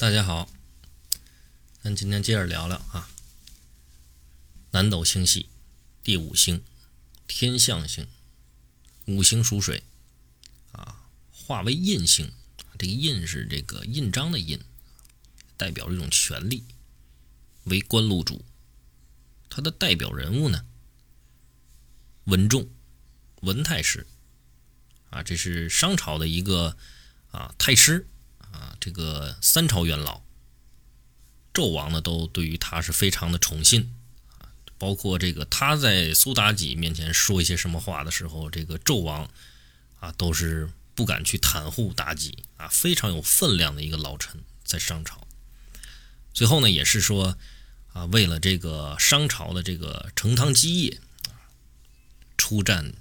大家好，咱今天接着聊聊啊，南斗星系第五星天象星，五行属水啊，化为印星。这个印是这个印章的印，代表一种权力，为官禄主。他的代表人物呢，文仲，文太师啊，这是商朝的一个啊太师。啊，这个三朝元老，纣王呢，都对于他是非常的宠信啊。包括这个他在苏妲己面前说一些什么话的时候，这个纣王啊，都是不敢去袒护妲己啊，非常有分量的一个老臣，在商朝。最后呢，也是说啊，为了这个商朝的这个成汤基业啊，出战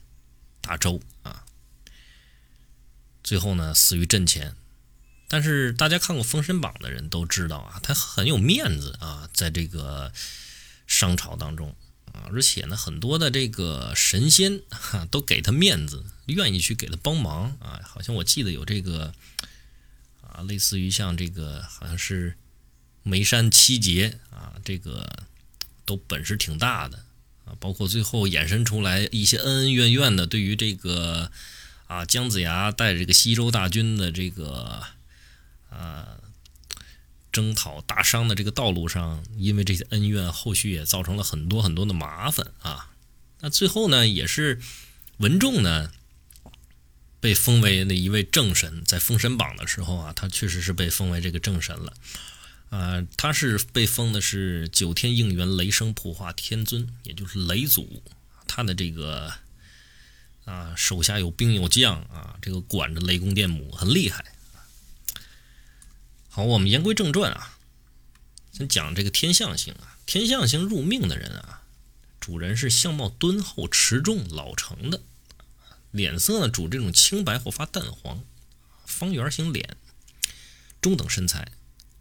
大周啊，最后呢，死于阵前。但是大家看过《封神榜》的人都知道啊，他很有面子啊，在这个商朝当中啊，而且呢，很多的这个神仙哈都给他面子，愿意去给他帮忙啊。好像我记得有这个啊，类似于像这个好像是眉山七杰啊，这个都本事挺大的啊，包括最后衍生出来一些恩恩怨怨的，对于这个啊姜子牙带着这个西周大军的这个。啊，征讨大商的这个道路上，因为这些恩怨，后续也造成了很多很多的麻烦啊。那最后呢，也是文仲呢被封为那一位正神，在封神榜的时候啊，他确实是被封为这个正神了啊。他是被封的是九天应元雷声普化天尊，也就是雷祖。他的这个啊手下有兵有将啊，这个管着雷公电母，很厉害。好，我们言归正传啊，先讲这个天象星啊。天象星入命的人啊，主人是相貌敦厚、持重、老成的，脸色呢主这种青白或发淡黄，方圆形脸，中等身材。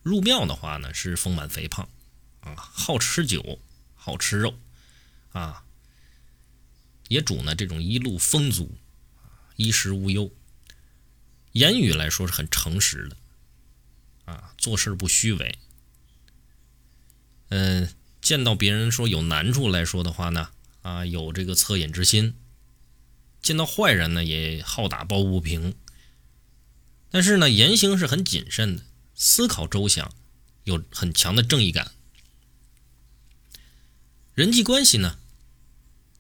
入庙的话呢是丰满肥胖啊，好吃酒，好吃肉啊，也主呢这种一路丰足，衣食无忧，言语来说是很诚实的。啊，做事不虚伪。嗯，见到别人说有难处来说的话呢，啊，有这个恻隐之心。见到坏人呢，也好打抱不平。但是呢，言行是很谨慎的，思考周详，有很强的正义感。人际关系呢，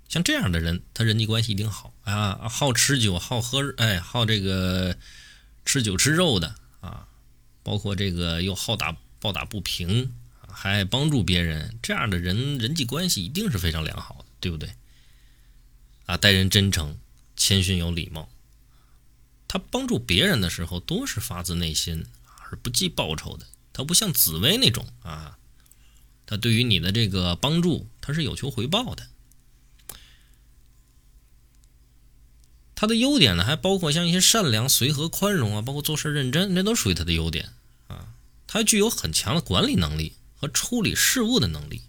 像这样的人，他人际关系一定好啊，好吃酒，好喝，哎，好这个吃酒吃肉的。包括这个又好打抱打不平，还帮助别人，这样的人人际关系一定是非常良好的，对不对？啊，待人真诚、谦逊、有礼貌。他帮助别人的时候都是发自内心，而不计报酬的。他不像紫薇那种啊，他对于你的这个帮助，他是有求回报的。他的优点呢，还包括像一些善良、随和、宽容啊，包括做事认真，那都属于他的优点啊。他具有很强的管理能力和处理事务的能力，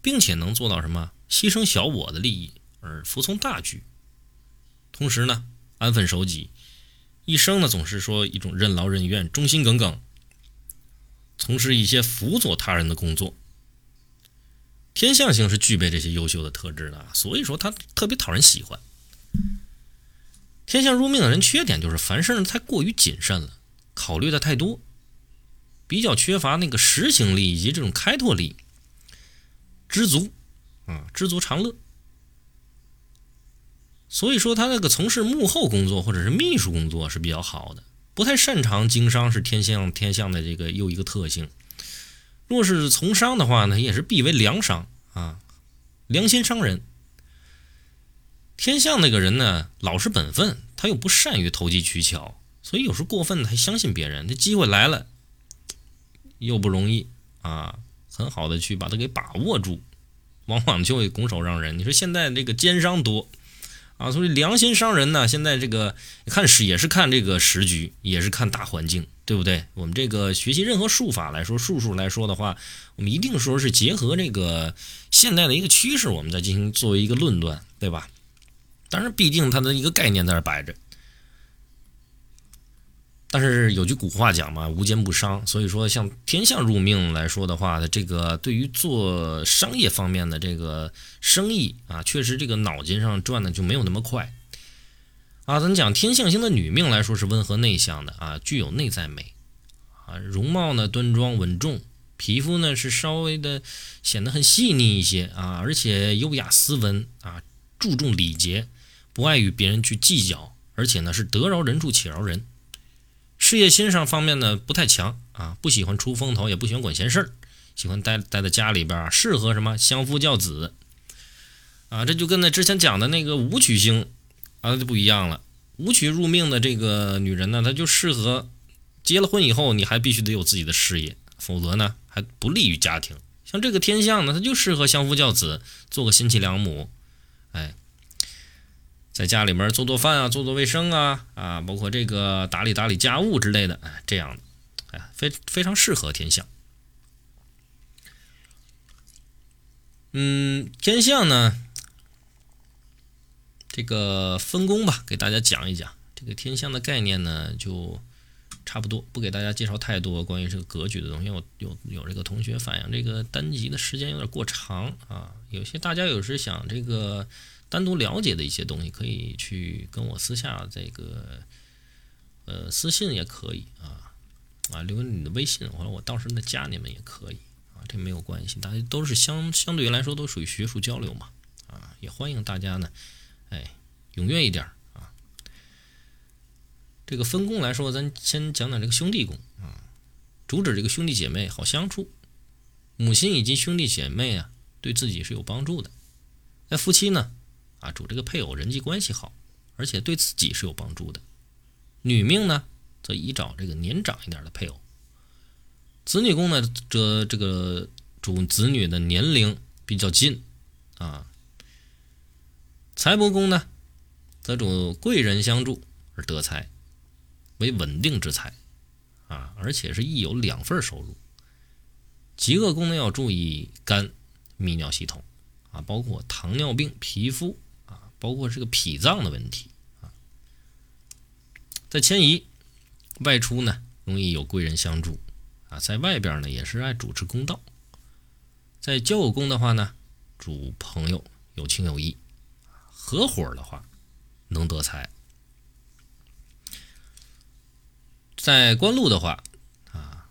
并且能做到什么？牺牲小我的利益而服从大局，同时呢，安分守己，一生呢总是说一种任劳任怨、忠心耿耿，从事一些辅佐他人的工作。天象星是具备这些优秀的特质的，所以说他特别讨人喜欢。天象入命的人缺点就是凡事太过于谨慎了，考虑的太多，比较缺乏那个实行力以及这种开拓力。知足啊，知足常乐。所以说他那个从事幕后工作或者是秘书工作是比较好的，不太擅长经商是天象天象的这个又一个特性。若是从商的话呢，也是必为良商啊，良心商人。天象那个人呢，老实本分，他又不善于投机取巧，所以有时候过分的还相信别人。这机会来了，又不容易啊，很好的去把它给把握住，往往就会拱手让人。你说现在这个奸商多啊，所以良心商人呢，现在这个看时也是看这个时局，也是看大环境，对不对？我们这个学习任何术法来说，术数来说的话，我们一定说是结合这个现代的一个趋势，我们再进行作为一个论断，对吧？但是，毕竟它的一个概念在那摆着。但是有句古话讲嘛，无奸不商，所以说像天相入命来说的话，它这个对于做商业方面的这个生意啊，确实这个脑筋上转的就没有那么快啊。咱讲天象星的女命来说是温和内向的啊，具有内在美啊，容貌呢端庄稳重，皮肤呢是稍微的显得很细腻一些啊，而且优雅斯文啊，注重礼节，不爱与别人去计较，而且呢是得饶人处且饶人。事业心上方面呢不太强啊，不喜欢出风头，也不喜欢管闲事儿，喜欢待待在家里边儿，适合什么相夫教子啊？这就跟那之前讲的那个武曲星啊就不一样了。武曲入命的这个女人呢，她就适合结了婚以后，你还必须得有自己的事业，否则呢还不利于家庭。像这个天象呢，它就适合相夫教子，做个贤妻良母，哎。在家里面做做饭啊，做做卫生啊，啊，包括这个打理打理家务之类的，这样的，哎，非非常适合天象。嗯，天象呢，这个分工吧，给大家讲一讲这个天象的概念呢，就差不多，不给大家介绍太多关于这个格局的东西。我有有这个同学反映，这个单集的时间有点过长啊，有些大家有时想这个。单独了解的一些东西，可以去跟我私下这个，呃，私信也可以啊，啊，留你的微信，或者我到时候再加你们也可以啊，这没有关系，大家都是相相对于来说都属于学术交流嘛，啊，也欢迎大家呢，哎，踊跃一点啊。这个分工来说，咱先讲讲这个兄弟宫啊，主旨这个兄弟姐妹好相处，母亲以及兄弟姐妹啊，对自己是有帮助的，那夫妻呢？啊，主这个配偶人际关系好，而且对自己是有帮助的。女命呢，则宜找这个年长一点的配偶。子女宫呢，则这个主子女的年龄比较近啊。财帛宫呢，则主贵人相助而得财，为稳定之财啊，而且是亦有两份收入。极恶宫呢，要注意肝、泌尿系统啊，包括糖尿病、皮肤。包括这个脾脏的问题。啊，在迁移外出呢，容易有贵人相助。啊，在外边呢也是爱主持公道，在交友宫的话呢，主朋友有情有义，合伙的话能得财，在官禄的话啊，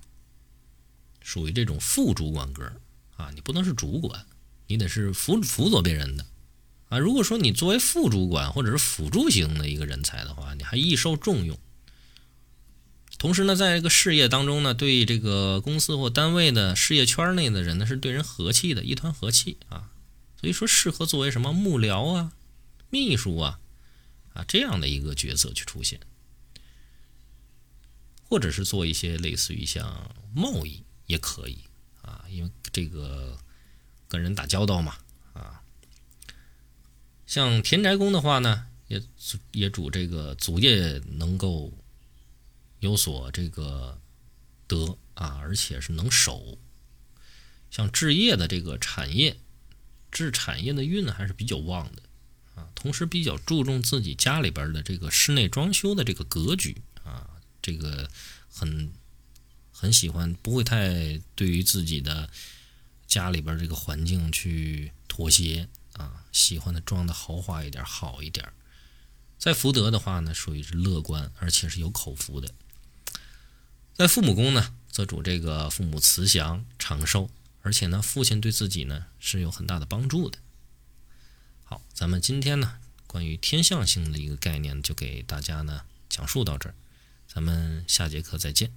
属于这种副主管格啊，你不能是主管，你得是辅辅佐别人的。啊，如果说你作为副主管或者是辅助型的一个人才的话，你还易受重用。同时呢，在这个事业当中呢，对这个公司或单位的事业圈内的人呢，是对人和气的，一团和气啊。所以说，适合作为什么幕僚啊、秘书啊啊这样的一个角色去出现，或者是做一些类似于像贸易也可以啊，因为这个跟人打交道嘛。像田宅宫的话呢，也也主这个祖业能够有所这个得啊，而且是能守。像置业的这个产业，置产业的运还是比较旺的啊。同时比较注重自己家里边的这个室内装修的这个格局啊，这个很很喜欢，不会太对于自己的家里边这个环境去妥协。啊，喜欢的装的豪华一点，好一点。在福德的话呢，属于是乐观，而且是有口福的。在父母宫呢，则主这个父母慈祥长寿，而且呢，父亲对自己呢是有很大的帮助的。好，咱们今天呢，关于天象性的一个概念，就给大家呢讲述到这儿。咱们下节课再见。